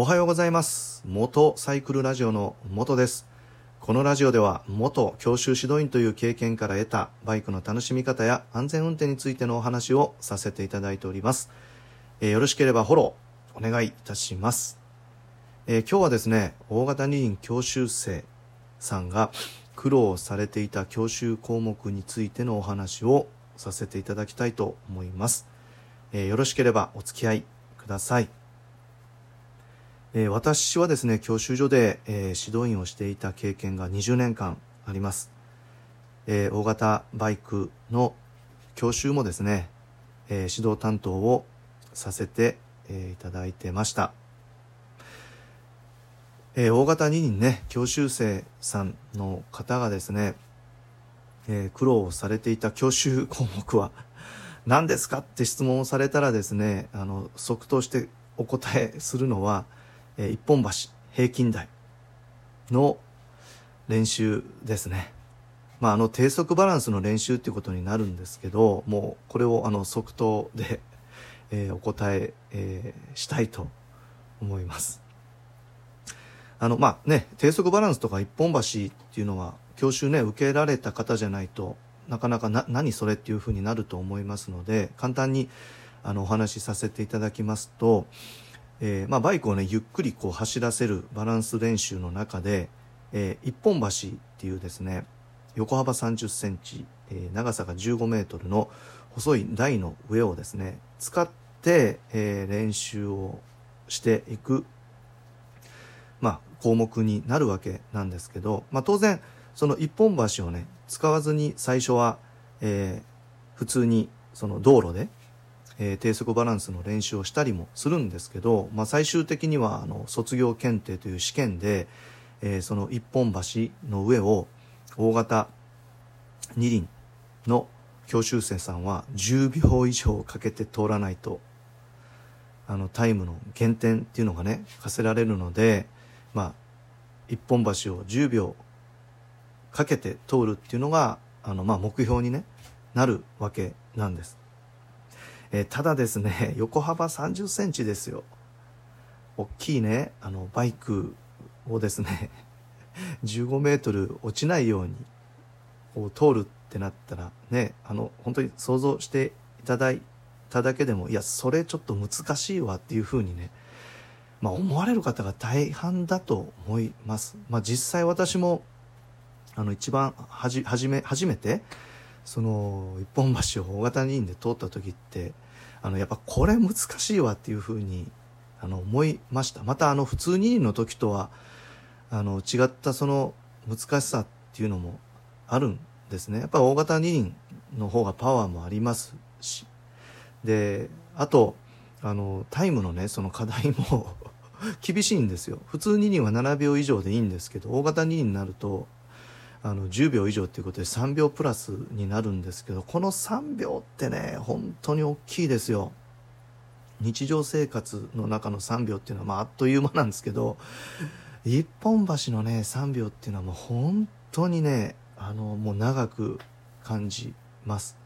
おはようございます。元サイクルラジオの元です。このラジオでは元教習指導員という経験から得たバイクの楽しみ方や安全運転についてのお話をさせていただいております。えーよろしければフォローお願いいたします。えー今日はですね、大型二輪教習生さんが苦労されていた教習項目についてのお話をさせていただきたいと思います。えーよろしければお付き合いください。えー私はですね、教習所で、えー指導員をしていた経験が20年間あります。えー大型バイクの教習もですね、えー指導担当をさせて、えーいただいてました。えー大型二輪ね、教習生さんの方がですね、えー苦労されていた教習項目は 何ですかって質問をされたらですね、あの、即答してお答えするのは、えー一本橋平均台の練習ですね。まあ、あの、低速バランスの練習っていうことになるんですけど、もう、これをあの、即答で、えーお答ええーしたいと思います。あの、まあね、低速バランスとか一本橋っていうのは、教習ね、受けられた方じゃないとなかなかな、何それっていうふうになると思いますので、簡単に、あの、お話しさせていただきますと、えーまあ、バイクをね、ゆっくりこう走らせるバランス練習の中で、えー一本橋っていうですね、横幅30センチ、えー長さが15メートルの細い台の上をですね、使って、え練習をしていく、まあ、項目になるわけなんですけど、まあ、当然、その一本橋をね、使わずに最初は、え普通にその道路で、えー低速バランスの練習をしたりもするんですけど、まあ、最終的にはあの卒業検定という試験で、えーその一本橋の上を大型二輪の教習生さんは10秒以上かけて通らないとあのタイムの減点っていうのがね課せられるのでまあ一本橋を10秒かけて通るっていうのがあのまあ目標にねなるわけなんです。えーただですね、横幅30センチですよ。大きいね、あの、バイクをですね、15メートル落ちないように、こう通るってなったら、ね、あの、本当に想像していただいただけでも、いや、それちょっと難しいわっていうふうにね、まあ思われる方が大半だと思います。まあ実際私も、あの、一番はじ、はじめ、初めて、その一本橋を大型二輪で通った時ってあのやっぱこれ難しいわっていうふうにあの思いました。またあの普通二輪の時とはあの違ったその難しさっていうのもあるんですね。やっぱ大型二輪の方がパワーもありますし。であとあのタイムのねその課題も 厳しいんですよ。普通二輪は7秒以上でいいんですけど大型二輪になるとあの10秒以上ということで3秒プラスになるんですけどこの3秒ってね本当に大きいですよ。日常生活の中の3秒っていうのは、まあ、あっという間なんですけど一本橋のね3秒っていうのはもう本当にねあのもう長く感じます。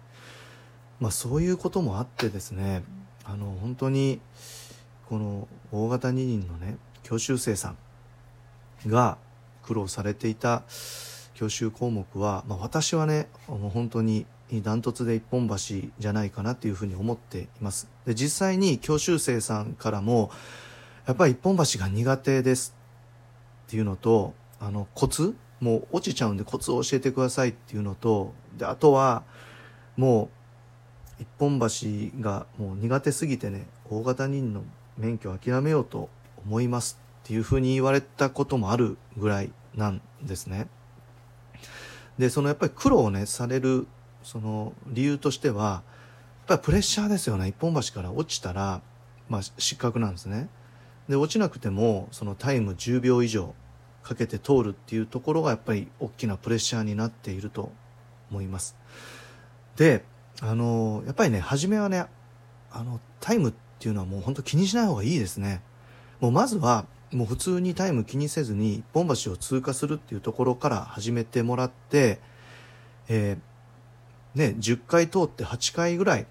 まあそういうこともあってですねあの本当にこの大型二輪のね教習生さんが苦労されていた教習項目は、まあ、私はねもう本当にダントツで一本橋じゃないかなっていうふうに思っていますで実際に教習生さんからもやっぱり一本橋が苦手ですっていうのとあのコツもう落ちちゃうんでコツを教えてくださいっていうのとであとはもう一本橋がもう苦手すぎてね大型人の免許を諦めようと思いますっていうふうに言われたこともあるぐらいなんですね。でそのやっぱり苦労をねされるその理由としてはやっぱりプレッシャーですよね。一本橋から落ちたら、まあ、失格なんですね。で落ちなくてもそのタイム10秒以上かけて通るっていうところがやっぱり大きなプレッシャーになっていると思います。であのやっぱりね初めはねあのタイムっていうのはもう本当気にしない方がいいですね。もうまずはもう普通にタイム気にせずに一本橋を通過するっていうところから始めてもらって、えーね、10回通って8回ぐらい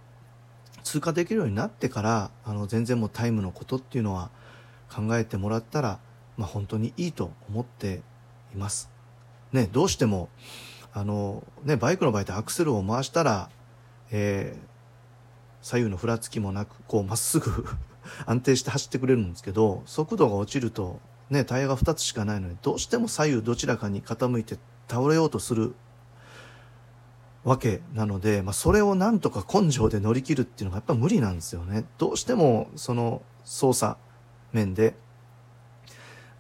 通過できるようになってからあの全然もうタイムのことっていうのは考えてもらったら、まあ、本当にいいと思っています。ね、どうしても、あの、ね、バイクの場合ってアクセルを回したら、えー、左右のふらつきもなく、こう、まっすぐ安定して走ってくれるんですけど、速度が落ちると、ね、タイヤが2つしかないのに、どうしても左右どちらかに傾いて倒れようとするわけなので、まあ、それをなんとか根性で乗り切るっていうのがやっぱ無理なんですよね。どうしてもその操作面で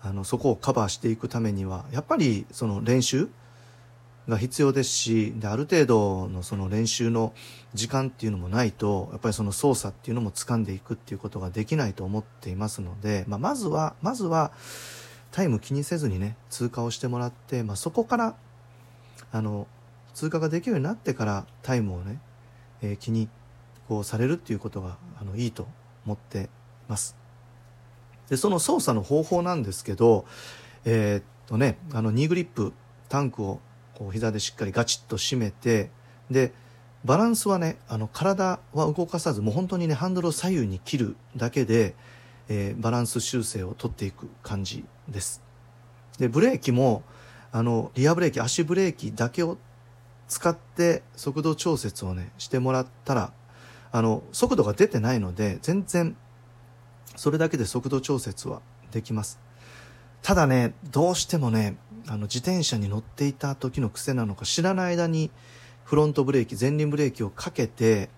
あのそこをカバーしていくためにはやっぱりその練習が必要ですしである程度のその練習の時間っていうのもないとやっぱりその操作っていうのも掴んでいくっていうことができないと思っていますので、まあ、まずはまずはタイム気にせずにね通過をしてもらって、まあ、そこからあの通過ができるようになってからタイムをね、えー、気にこうされるっていうことがあのいいと思ってます。でその操作の方法なんですけどえー、っとねあのニーグリップタンクをこう膝でしっかりガチッと締めてでバランスはねあの体は動かさずもう本当にねハンドルを左右に切るだけで、えー、バランス修正を取っていく感じです。でブレーキもあのリアブレーキ足ブレーキだけを使って速度調節をねしてもらったらあの速度が出てないので全然それだけで速度調節はできます。ただねどうしてもねあの自転車に乗っていた時の癖なのか知らない間にフロントブレーキ前輪ブレーキをかけて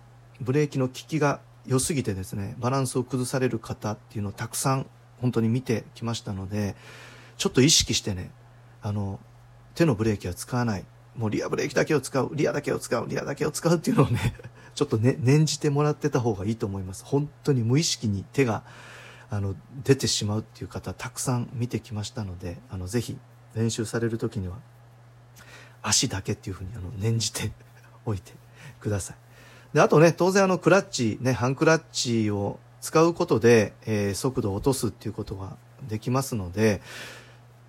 ブレーキの効きが良すぎてですねバランスを崩される方っていうのをたくさん本当に見てきましたのでちょっと意識してねあの手のブレーキは使わない。もうリアブレーキだけを使うリアだけを使うリアだけを使うっていうのをね ちょっとね念じてもらってた方がいいと思います。本当に無意識に手があの出てしまうっていう方たくさん見てきましたのであのぜひ練習される時には足だけっていうふうにあの念じておいてください。であとね当然あのクラッチねハンクラッチを使うことで、えー、速度を落とすっていうことができますので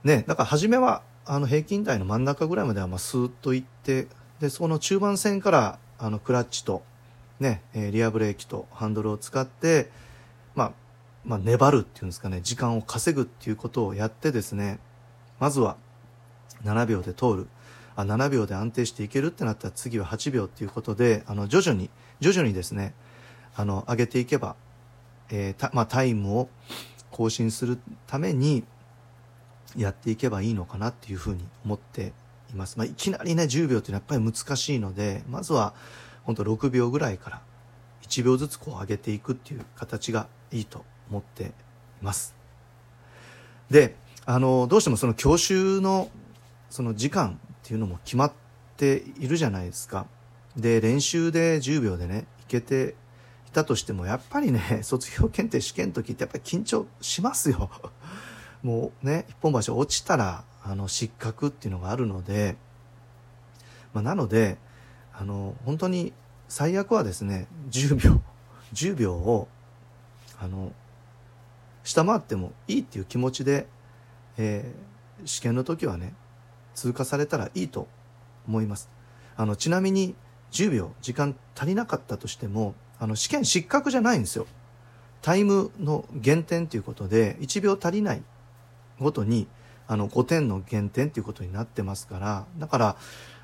ねだから初めはあの平均台の真ん中ぐらいまではまあスーッといってでその中盤線からあのクラッチとね、えー、リアブレーキとハンドルを使って、まあ、まあ粘るっていうんですかね時間を稼ぐっていうことをやってですねまずは7秒で通る。あ7秒で安定していけるってなったら次は8秒っていうことであの徐々に徐々にですねあの上げていけば、えーまあ、タイムを更新するためにやっていけばいいのかなっていうふうに思っています、まあ、いきなりね10秒っていうのはやっぱり難しいのでまずは本当6秒ぐらいから1秒ずつこう上げていくっていう形がいいと思っています。であのどうしてもその教習のその時間っていうのも決まっているじゃないですか。で練習で10秒でねいけていたとしてもやっぱりね 卒業検定試験の時ってやっぱり緊張しますよ。もうね一本橋落ちたらあの失格っていうのがあるので、まあ、なのであの本当に最悪はですね10秒10秒をあの下回ってもいいっていう気持ちでえー、試験の時はね通過されたらいいと思います。あのちなみに10秒時間足りなかったとしてもあの試験失格じゃないんですよ。タイムの減点ということで1秒足りないごとにあの5点の減点ということになってますからだから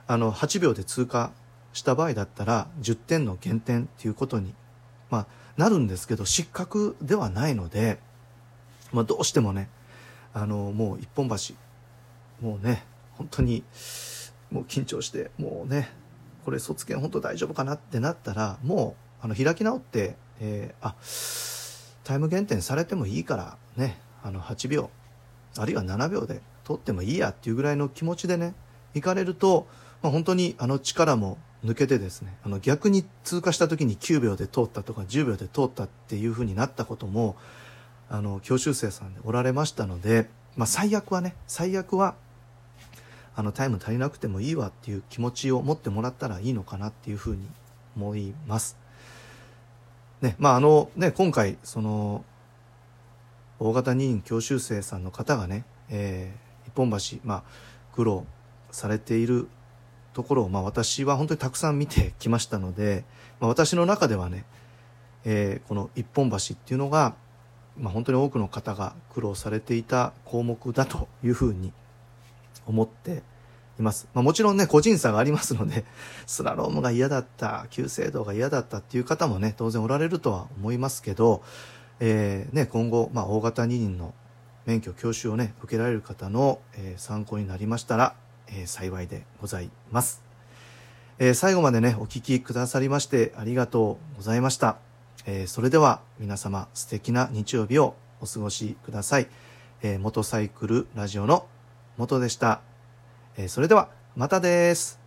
あの8秒で通過した場合だったら10点の減点ということに、まあ、なるんですけど失格ではないので、まあ、どうしてもねあのもう一本橋もうね本当にもう緊張してもうねこれ卒検本当大丈夫かなってなったらもうあの開き直って、えー、あタイム減点されてもいいからねあの8秒あるいは7秒で取ってもいいやっていうぐらいの気持ちでね行かれると、まあ、本当にあの力も抜けてですねあの逆に通過した時に9秒で通ったとか10秒で通ったっていうふうになったこともあの教習生さんでおられましたので、まあ、最悪はね最悪はあのタイム足りなくてもいいわっていう気持ちを持ってもらったらいいのかなっていうふうに思います。ね、まああのね今回その大型二輪教習生さんの方がね、えー、一本橋、まあ、苦労されているところを、まあ、私は本当にたくさん見てきましたので、まあ、私の中ではね、えー、この一本橋っていうのがまあ、本当に多くの方が苦労されていた項目だというふうに思っています。まあ、もちろんね、個人差がありますので、スラロームが嫌だった、急制度が嫌だったっていう方もね、当然おられるとは思いますけど、えー、ね、今後、まあ、大型二輪の免許教習をね、受けられる方の、えー、参考になりましたら、えー、幸いでございます。えー、最後までね、お聞きくださりましてありがとうございました。えー、それでは皆様素敵な日曜日をお過ごしください。えー、元サイクルラジオの元でした。えー、それではまたです。